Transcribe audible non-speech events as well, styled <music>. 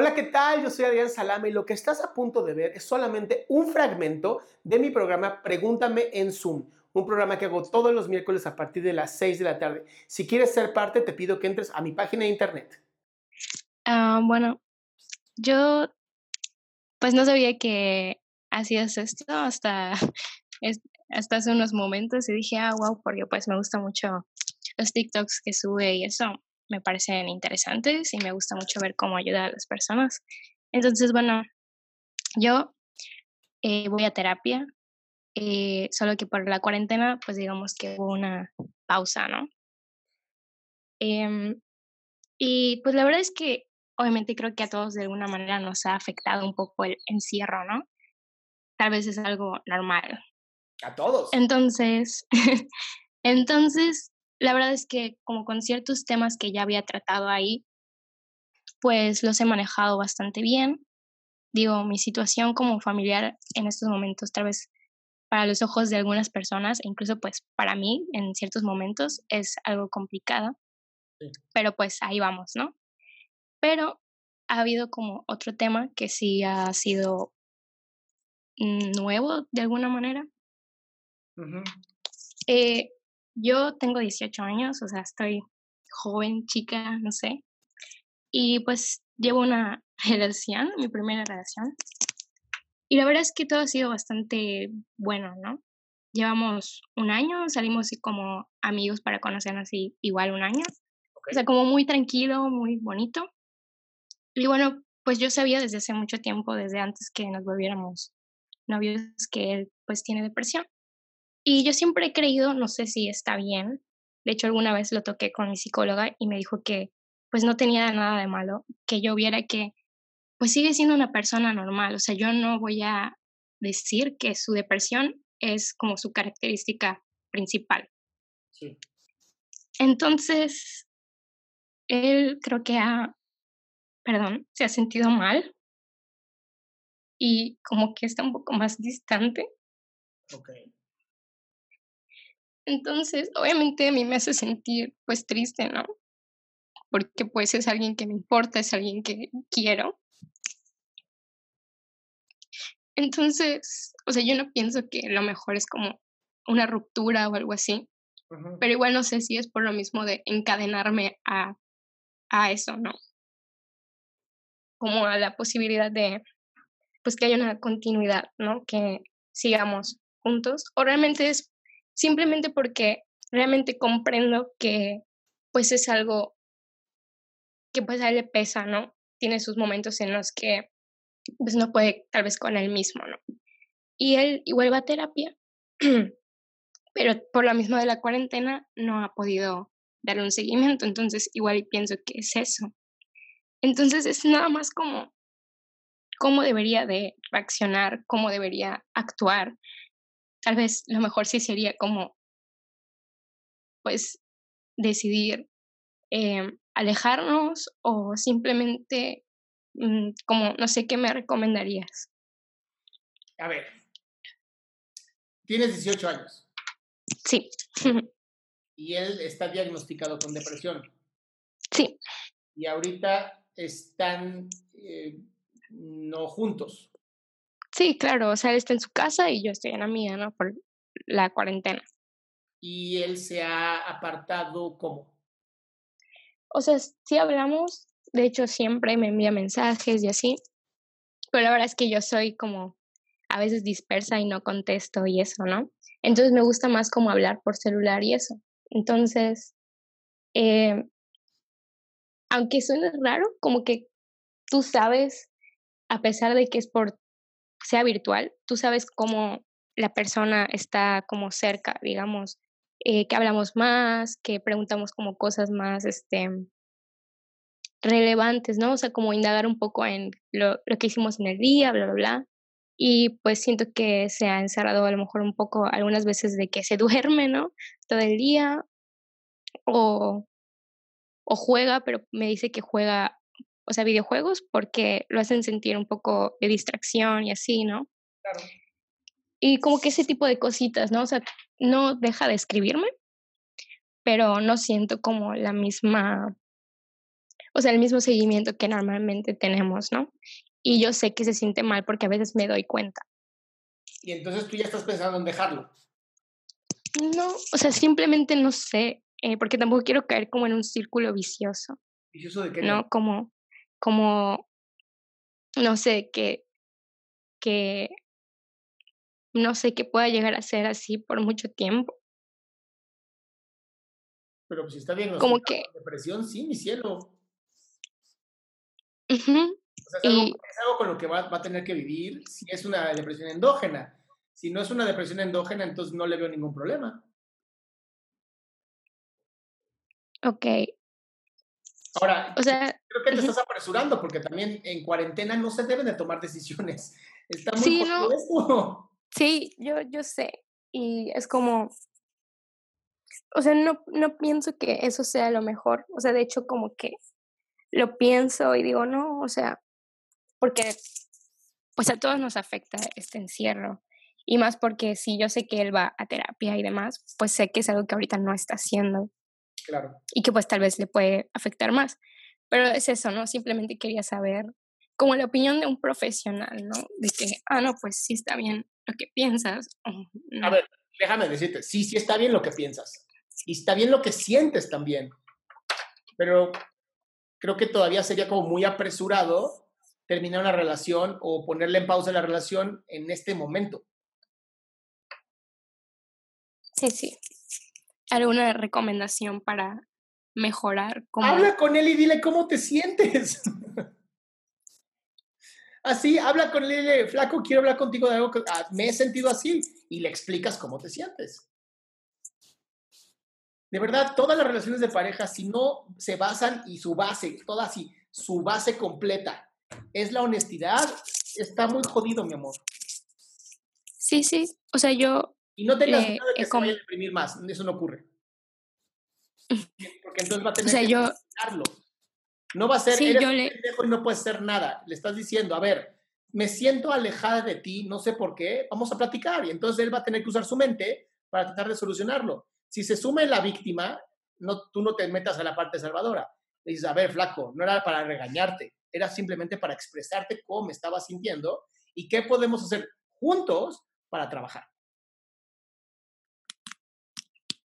Hola, ¿qué tal? Yo soy Adrián Salame y lo que estás a punto de ver es solamente un fragmento de mi programa Pregúntame en Zoom, un programa que hago todos los miércoles a partir de las 6 de la tarde. Si quieres ser parte, te pido que entres a mi página de internet. Ah, bueno, yo pues no sabía que hacías esto hasta, <laughs> hasta hace unos momentos y dije, ah, wow, porque pues me gusta mucho los TikToks que sube y eso me parecen interesantes y me gusta mucho ver cómo ayuda a las personas. Entonces, bueno, yo eh, voy a terapia, eh, solo que por la cuarentena, pues digamos que hubo una pausa, ¿no? Em, y pues la verdad es que obviamente creo que a todos de alguna manera nos ha afectado un poco el encierro, ¿no? Tal vez es algo normal. A todos. Entonces, <laughs> entonces la verdad es que como con ciertos temas que ya había tratado ahí, pues los he manejado bastante bien. Digo, mi situación como familiar en estos momentos, tal vez para los ojos de algunas personas, e incluso pues para mí en ciertos momentos es algo complicado, pero pues ahí vamos, ¿no? Pero ha habido como otro tema que sí ha sido nuevo de alguna manera. eh, yo tengo 18 años, o sea, estoy joven, chica, no sé. Y pues llevo una <laughs> relación, mi primera relación. Y la verdad es que todo ha sido bastante bueno, ¿no? Llevamos un año, salimos como amigos para conocernos así igual un año. O sea, como muy tranquilo, muy bonito. Y bueno, pues yo sabía desde hace mucho tiempo, desde antes que nos volviéramos novios, que él pues tiene depresión. Y yo siempre he creído, no sé si está bien, de hecho alguna vez lo toqué con mi psicóloga y me dijo que pues no tenía nada de malo, que yo viera que pues sigue siendo una persona normal, o sea, yo no voy a decir que su depresión es como su característica principal. Sí. Entonces, él creo que ha, perdón, se ha sentido mal y como que está un poco más distante. Okay. Entonces, obviamente a mí me hace sentir pues triste, ¿no? Porque pues es alguien que me importa, es alguien que quiero. Entonces, o sea, yo no pienso que lo mejor es como una ruptura o algo así, pero igual no sé si es por lo mismo de encadenarme a, a eso, ¿no? Como a la posibilidad de, pues que haya una continuidad, ¿no? Que sigamos juntos, o realmente es simplemente porque realmente comprendo que pues es algo que pues a él le pesa, ¿no? Tiene sus momentos en los que pues no puede tal vez con él mismo, ¿no? Y él igual va a terapia, <clears throat> pero por lo mismo de la cuarentena no ha podido darle un seguimiento, entonces igual pienso que es eso. Entonces es nada más como cómo debería de reaccionar, cómo debería actuar, tal vez lo mejor sí sería como, pues, decidir em, alejarnos o simplemente, mm, como, no sé, ¿qué me recomendarías? A ver, tienes 18 años. Sí. <laughs> y él está diagnosticado con depresión. Sí. Y ahorita están eh, no juntos. Sí, claro, o sea, él está en su casa y yo estoy en la mía, ¿no? Por la cuarentena. ¿Y él se ha apartado cómo? O sea, sí hablamos, de hecho siempre me envía mensajes y así, pero la verdad es que yo soy como a veces dispersa y no contesto y eso, ¿no? Entonces me gusta más como hablar por celular y eso. Entonces, eh, aunque suene raro, como que tú sabes, a pesar de que es por sea virtual, tú sabes cómo la persona está como cerca, digamos, eh, que hablamos más, que preguntamos como cosas más, este, relevantes, ¿no? O sea, como indagar un poco en lo, que hicimos en el día, bla, bla, bla. Y pues siento que se ha encerrado a lo mejor un poco algunas veces de que se <laughs> duerme, ¿no? Todo el día o, o juega, pero me dice que juega o sea, videojuegos porque lo hacen sentir un poco de distracción y así, ¿no? Claro. Y como que ese tipo de cositas, ¿no? O sea, no deja de escribirme, pero no siento como la misma, o sea, el mismo seguimiento que normalmente tenemos, ¿no? Y yo sé que se siente mal porque a veces me doy cuenta. Y entonces tú ya estás pensando en dejarlo. No, o sea, simplemente no sé, eh, porque tampoco quiero caer como en un círculo vicioso. ¿Vicioso de qué? No, como, como, no sé, que, que, no sé, que pueda llegar a ser así por mucho tiempo. Pero pues si está bien, como que depresión, sí, mi cielo. Uh o sea, es, algo, es, algo, con lo que va, va, a tener que vivir si es una depresión endógena. Si no es una depresión endógena, entonces no le veo ningún problema. Ok. Ahora, o sea, creo que te estás apresurando porque también en cuarentena no se deben de tomar decisiones. <laughs> Está muy sí, no, esto. Sí, yo, yo sé. Y es como, o sea, no, no pienso que eso sea lo mejor. O sea, de hecho, como que lo pienso y digo, no, o sea, porque pues a todos nos afecta este encierro. Y más porque si yo sé que él va a terapia y demás, pues sé que es algo que ahorita no está haciendo. Claro. Y que pues tal vez le puede afectar más. Pero es eso, ¿no? Simplemente quería saber como la opinión de un profesional, ¿no? De que, ah, no, pues sí está bien lo que piensas. A ver, déjame decirte, sí, sí está bien lo que piensas. Y está bien lo que sientes también. Pero creo que todavía sería como muy apresurado terminar una relación o ponerle en pausa la relación en este momento. Sí, sí. ¿Alguna recomendación para mejorar? Habla con él y dile cómo te sientes. <laughs> así, habla con él y dile, flaco, quiero hablar contigo de algo que ah, me he sentido así y le explicas cómo te sientes. De verdad, todas las relaciones de pareja, si no se basan y su base, toda así, su base completa es la honestidad, está muy jodido, mi amor. Sí, sí. O sea, yo y no tengas miedo de que se vaya a deprimir más, eso no ocurre. Porque entonces va a <laughs> tener o sea, que yo... No va a ser, sí, eres yo le... y no puedes hacer nada. Le estás diciendo, a ver, me siento alejada de ti, no sé por qué, vamos a platicar. Y entonces él va a tener que usar su mente para tratar de solucionarlo. Si se sume la víctima, no, tú no te metas a la parte salvadora. Le dices, a ver, flaco, no era para regañarte, era simplemente para expresarte cómo me estaba sintiendo y qué podemos hacer juntos para trabajar.